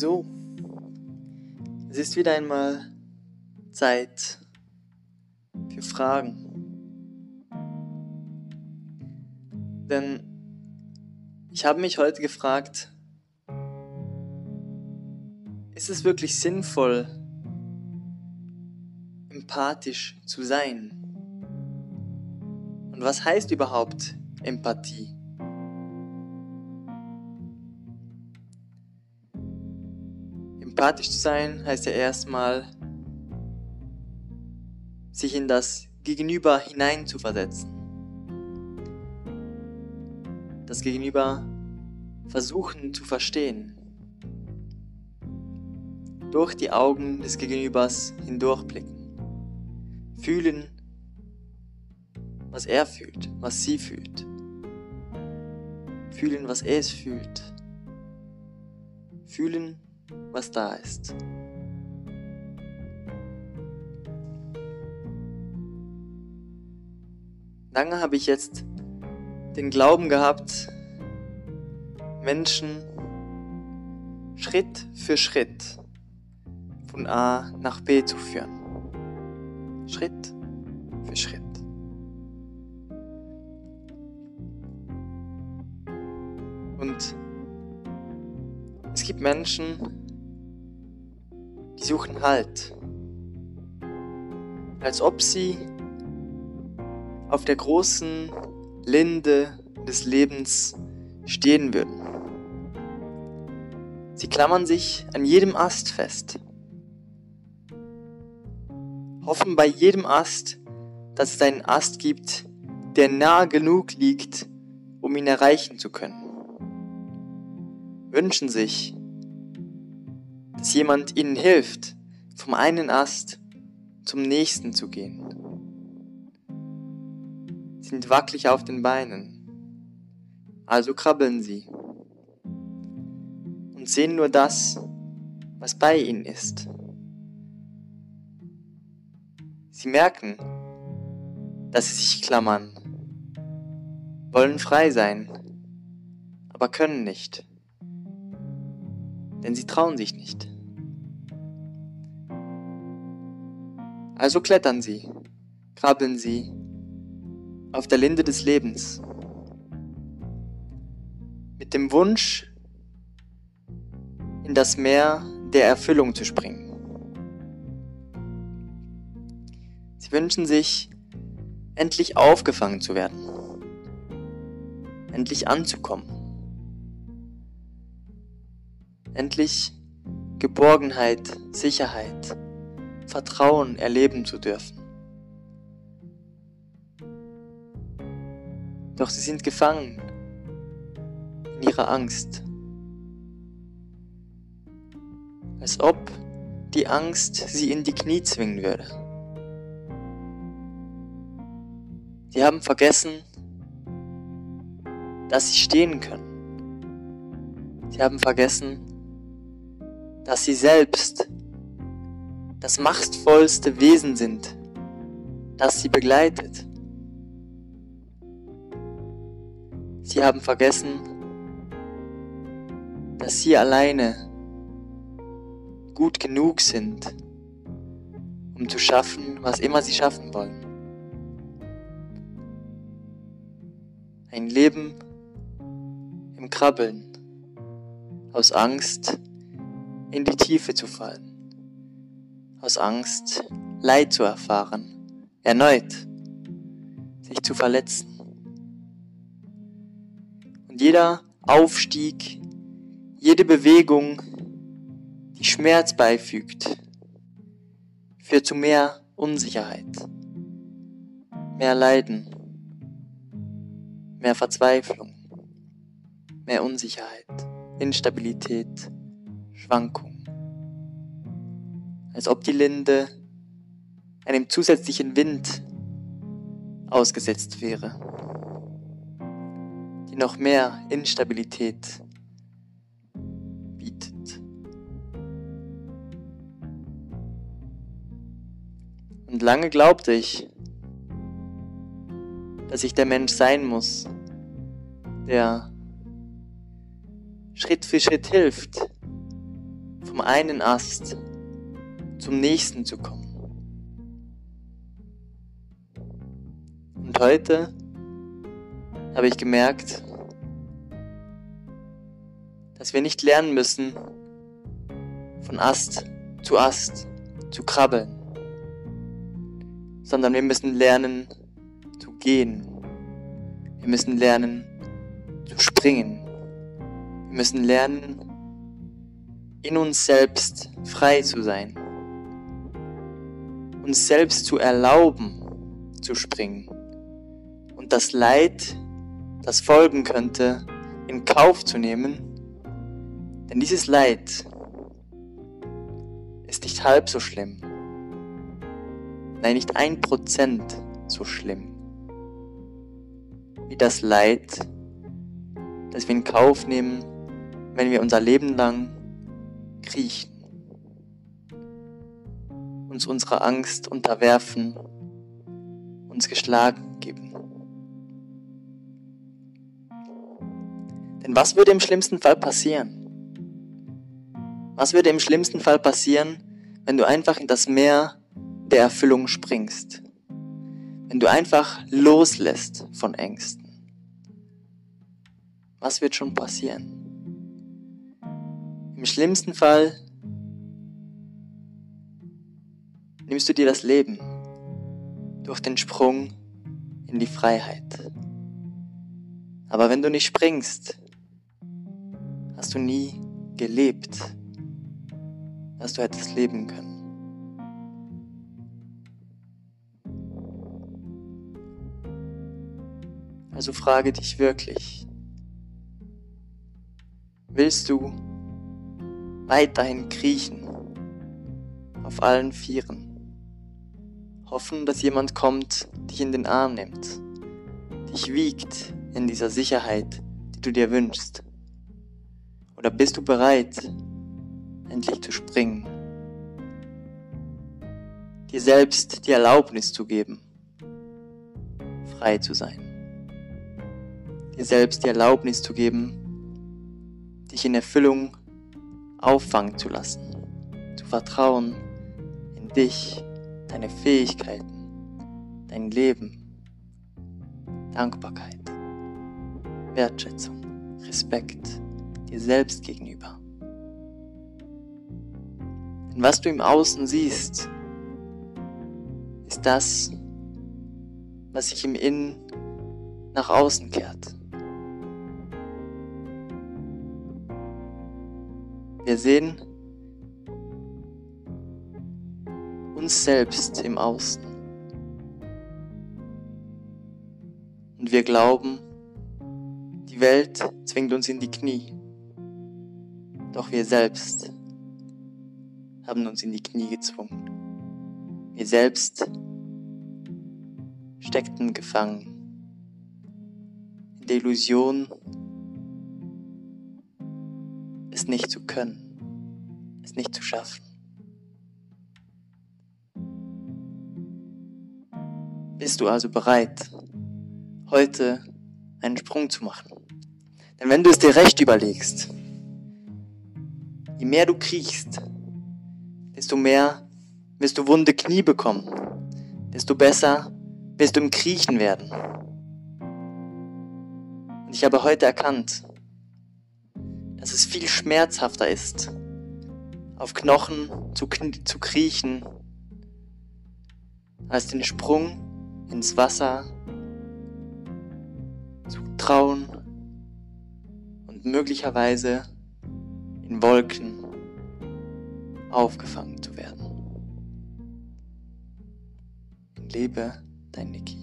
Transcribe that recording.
So, es ist wieder einmal Zeit für Fragen. Denn ich habe mich heute gefragt, ist es wirklich sinnvoll, empathisch zu sein? Und was heißt überhaupt Empathie? Empathisch zu sein heißt ja erstmal, sich in das Gegenüber hineinzuversetzen. Das Gegenüber versuchen zu verstehen. Durch die Augen des Gegenübers hindurchblicken. Fühlen, was er fühlt, was sie fühlt. Fühlen, was es fühlt. Fühlen, was da ist. Lange habe ich jetzt den Glauben gehabt, Menschen Schritt für Schritt von A nach B zu führen. Schritt für Schritt. Gibt Menschen, die suchen Halt. Als ob sie auf der großen Linde des Lebens stehen würden. Sie klammern sich an jedem Ast fest, hoffen bei jedem Ast, dass es einen Ast gibt, der nah genug liegt, um ihn erreichen zu können. Wünschen sich, dass jemand ihnen hilft, vom einen Ast zum nächsten zu gehen. Sind wackelig auf den Beinen, also krabbeln sie und sehen nur das, was bei ihnen ist. Sie merken, dass sie sich klammern, wollen frei sein, aber können nicht denn sie trauen sich nicht. Also klettern sie, krabbeln sie auf der Linde des Lebens mit dem Wunsch, in das Meer der Erfüllung zu springen. Sie wünschen sich, endlich aufgefangen zu werden, endlich anzukommen endlich Geborgenheit, Sicherheit, Vertrauen erleben zu dürfen. Doch sie sind gefangen in ihrer Angst, als ob die Angst sie in die Knie zwingen würde. Sie haben vergessen, dass sie stehen können. Sie haben vergessen, dass sie selbst das machtvollste Wesen sind, das sie begleitet. Sie haben vergessen, dass sie alleine gut genug sind, um zu schaffen, was immer sie schaffen wollen. Ein Leben im Krabbeln, aus Angst, in die Tiefe zu fallen, aus Angst Leid zu erfahren, erneut sich zu verletzen. Und jeder Aufstieg, jede Bewegung, die Schmerz beifügt, führt zu mehr Unsicherheit, mehr Leiden, mehr Verzweiflung, mehr Unsicherheit, Instabilität, Schwankung. Als ob die Linde einem zusätzlichen Wind ausgesetzt wäre, die noch mehr Instabilität bietet. Und lange glaubte ich, dass ich der Mensch sein muss, der Schritt für Schritt hilft, vom einen Ast zum nächsten zu kommen. Und heute habe ich gemerkt, dass wir nicht lernen müssen, von Ast zu Ast zu krabbeln, sondern wir müssen lernen zu gehen. Wir müssen lernen zu springen. Wir müssen lernen, in uns selbst frei zu sein. Uns selbst zu erlauben, zu springen. Und das Leid, das folgen könnte, in Kauf zu nehmen. Denn dieses Leid ist nicht halb so schlimm. Nein, nicht ein Prozent so schlimm wie das Leid, das wir in Kauf nehmen, wenn wir unser Leben lang kriechen, uns unserer Angst unterwerfen, uns geschlagen geben. Denn was würde im schlimmsten Fall passieren? Was würde im schlimmsten Fall passieren, wenn du einfach in das Meer der Erfüllung springst? Wenn du einfach loslässt von Ängsten? Was wird schon passieren? Im schlimmsten Fall nimmst du dir das Leben durch den Sprung in die Freiheit. Aber wenn du nicht springst, hast du nie gelebt, dass du hättest leben können. Also frage dich wirklich, willst du weiterhin kriechen auf allen Vieren? Hoffen, dass jemand kommt, dich in den Arm nimmt, dich wiegt in dieser Sicherheit, die du dir wünschst? Oder bist du bereit, endlich zu springen? Dir selbst die Erlaubnis zu geben, frei zu sein. Dir selbst die Erlaubnis zu geben, dich in Erfüllung auffangen zu lassen, zu vertrauen in dich deine Fähigkeiten, dein Leben, Dankbarkeit, Wertschätzung, Respekt dir selbst gegenüber. Denn was du im Außen siehst, ist das, was sich im Innen nach außen kehrt. Wir sehen uns selbst im Außen. Und wir glauben, die Welt zwingt uns in die Knie. Doch wir selbst haben uns in die Knie gezwungen. Wir selbst steckten gefangen in der Illusion, es nicht zu können, es nicht zu schaffen. Bist du also bereit, heute einen Sprung zu machen? Denn wenn du es dir recht überlegst, je mehr du kriechst, desto mehr wirst du wunde Knie bekommen, desto besser wirst du im Kriechen werden. Und ich habe heute erkannt, dass es viel schmerzhafter ist, auf Knochen zu, zu kriechen, als den Sprung ins Wasser zu trauen und möglicherweise in Wolken aufgefangen zu werden. Lebe dein Niki.